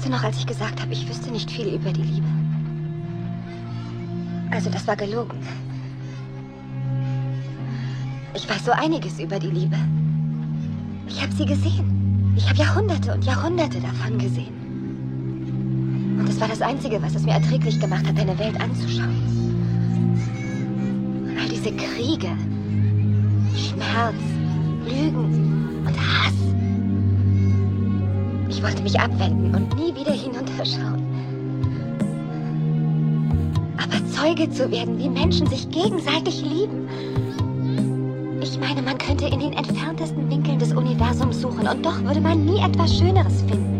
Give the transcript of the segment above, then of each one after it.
Weißt du noch, als ich gesagt habe, ich wüsste nicht viel über die Liebe? Also, das war gelogen. Ich weiß so einiges über die Liebe. Ich habe sie gesehen. Ich habe Jahrhunderte und Jahrhunderte davon gesehen. Und es war das Einzige, was es mir erträglich gemacht hat, deine Welt anzuschauen. All diese Kriege, Schmerz, Lügen Ich wollte mich abwenden und nie wieder hinunterschauen. Aber Zeuge zu werden, wie Menschen sich gegenseitig lieben. Ich meine, man könnte in den entferntesten Winkeln des Universums suchen und doch würde man nie etwas Schöneres finden.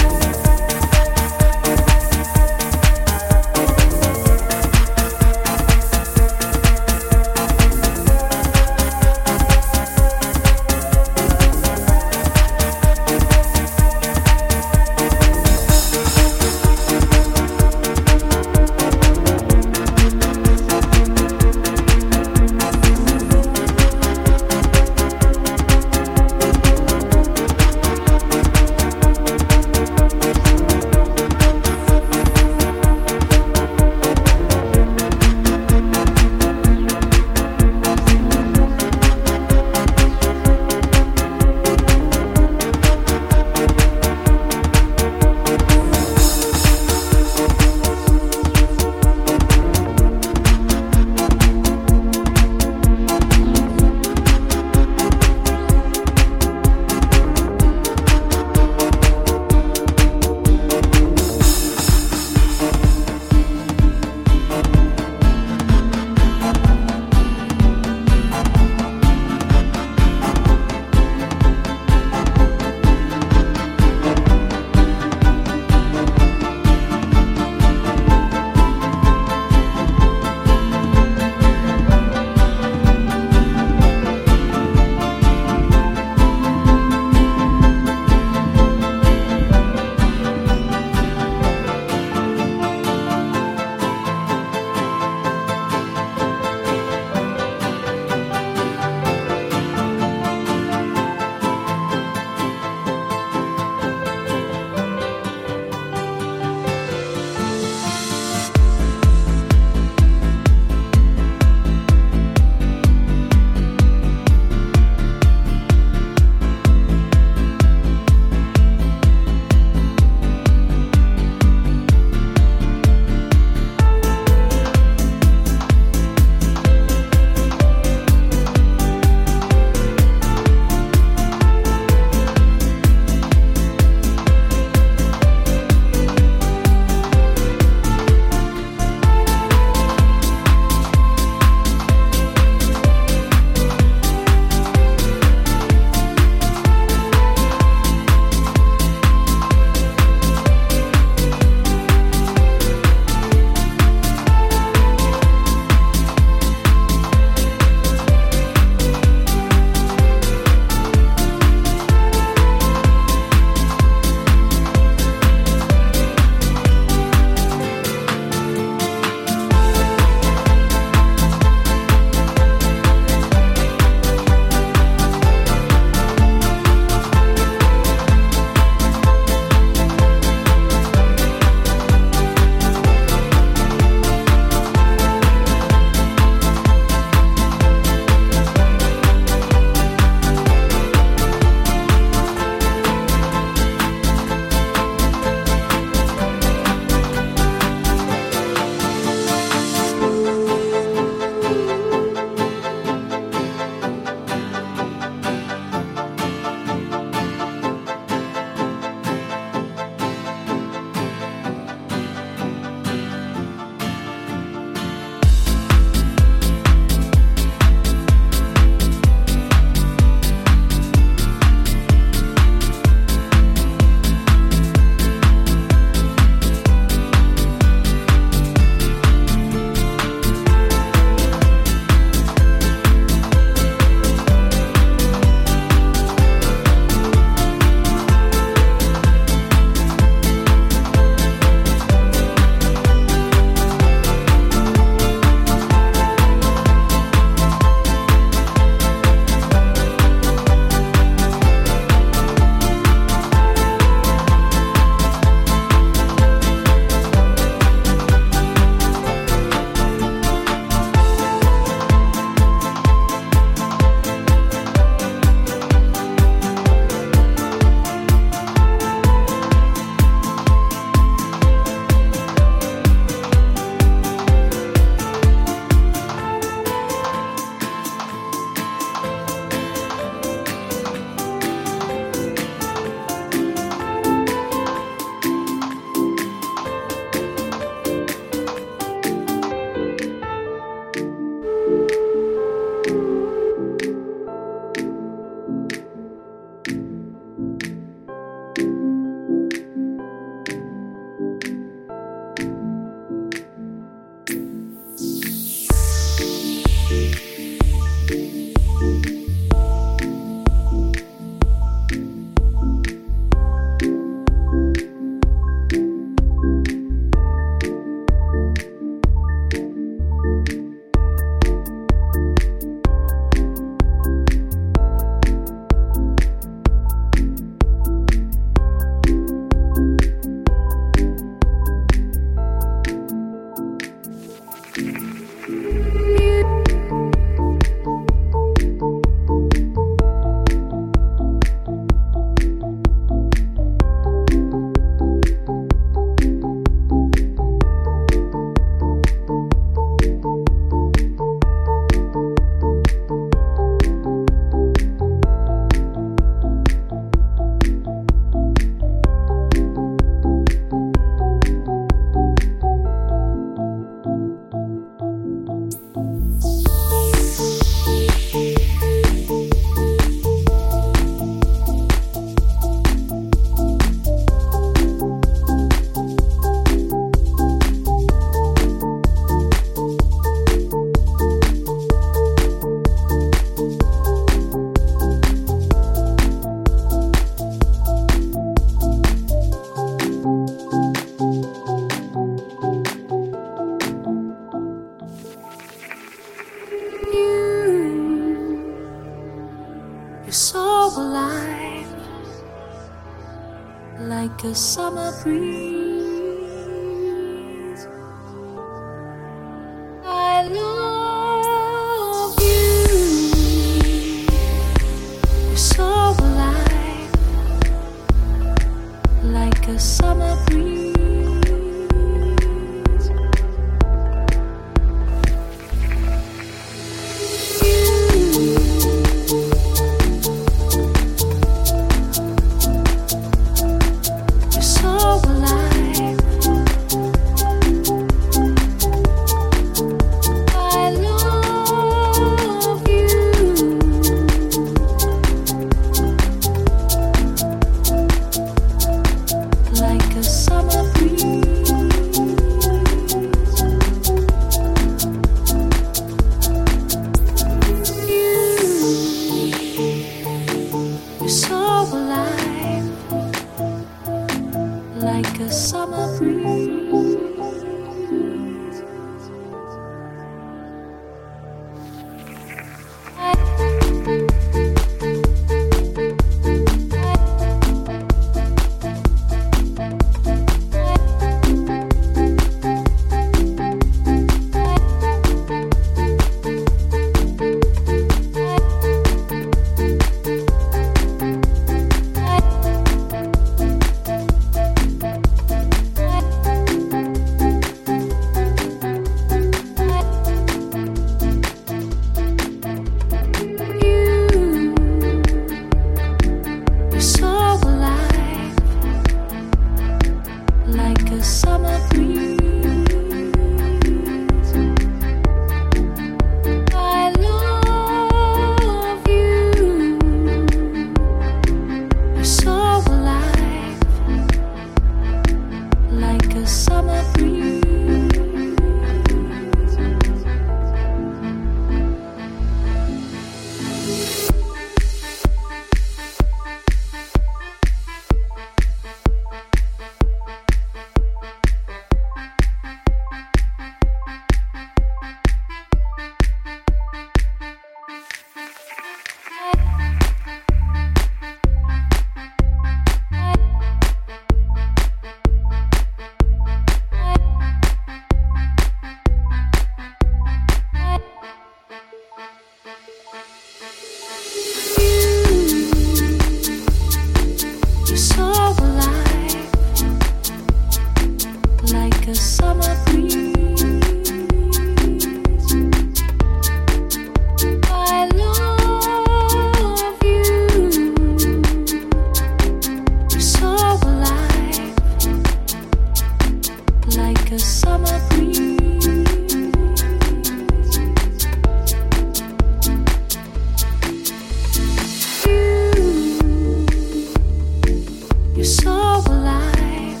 alive,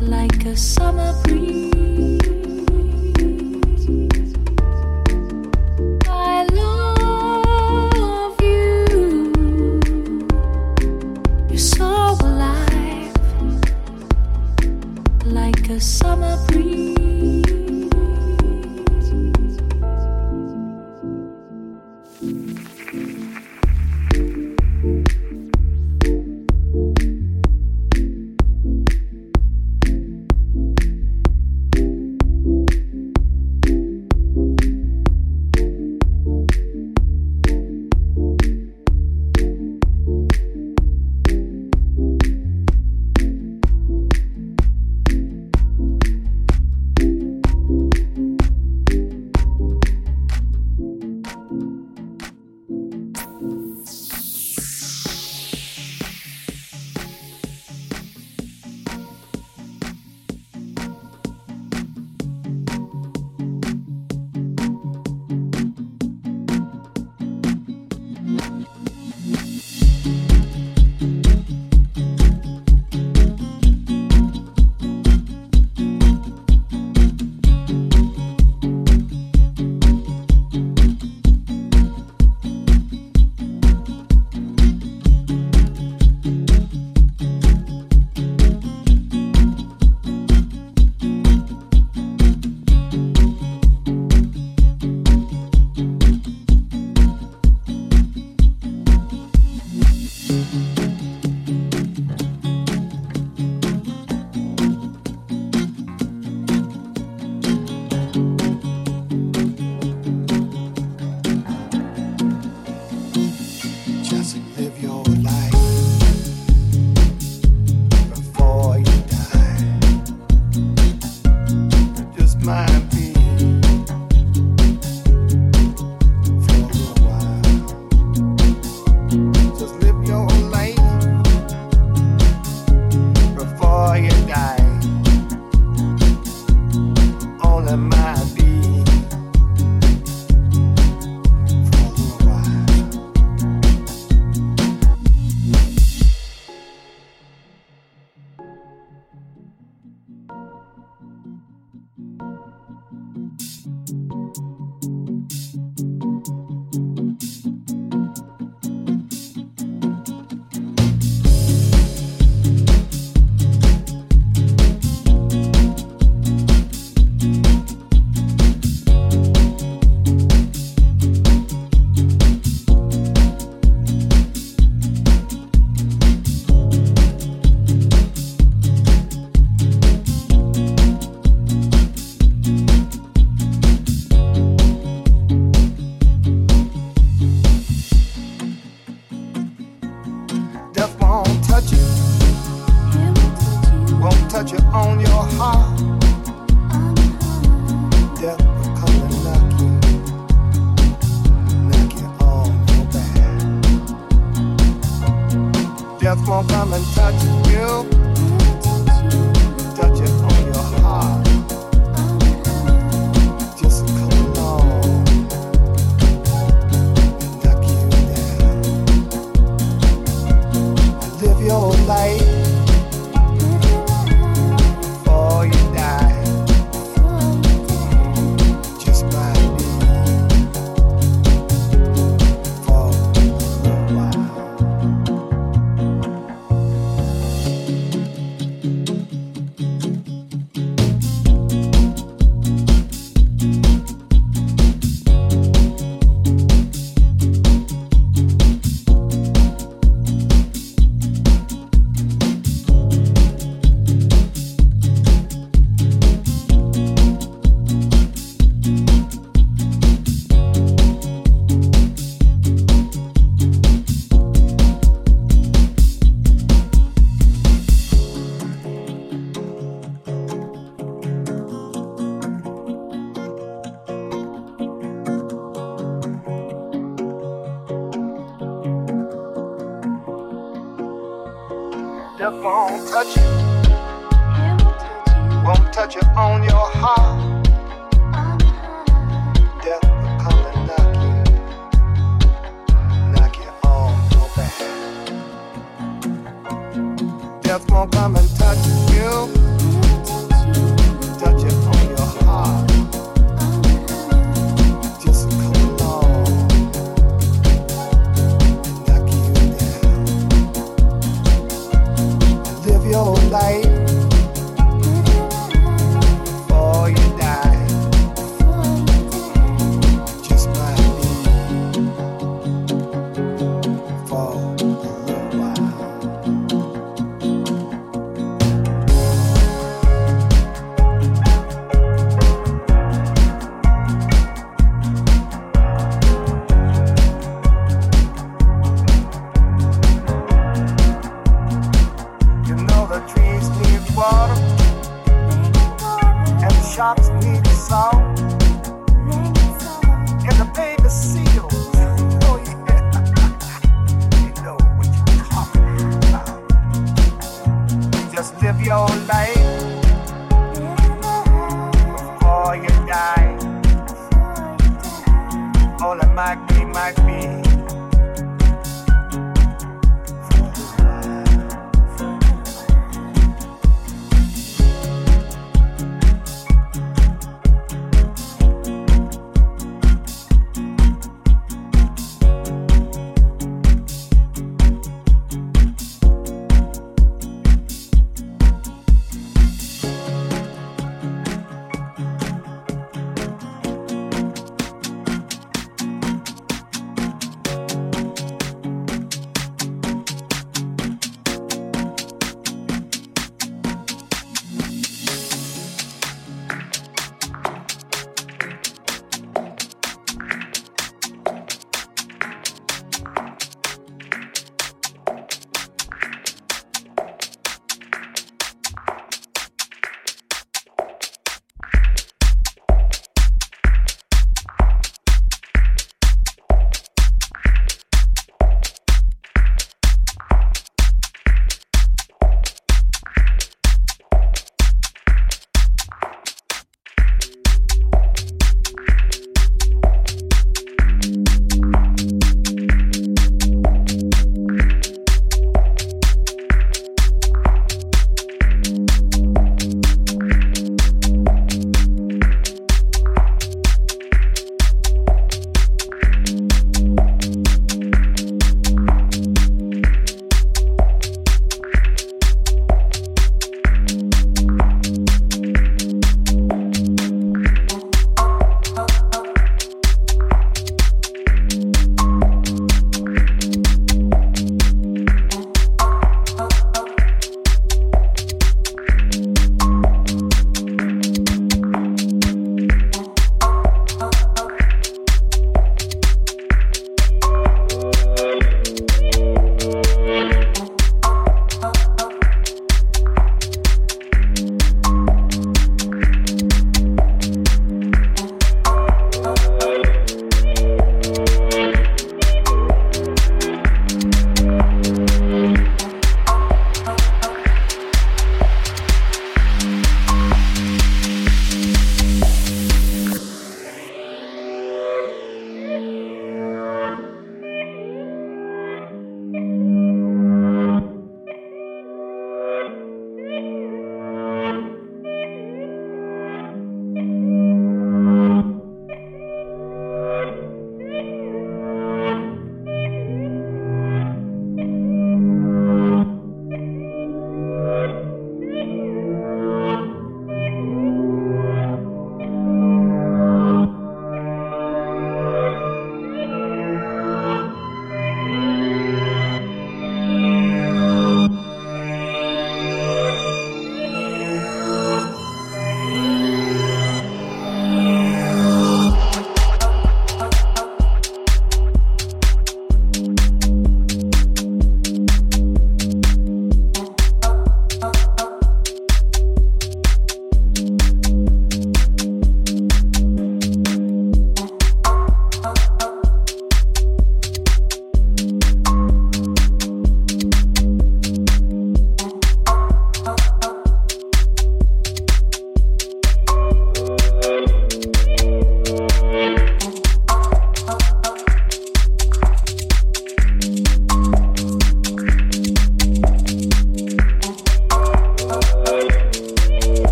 like a summer breeze.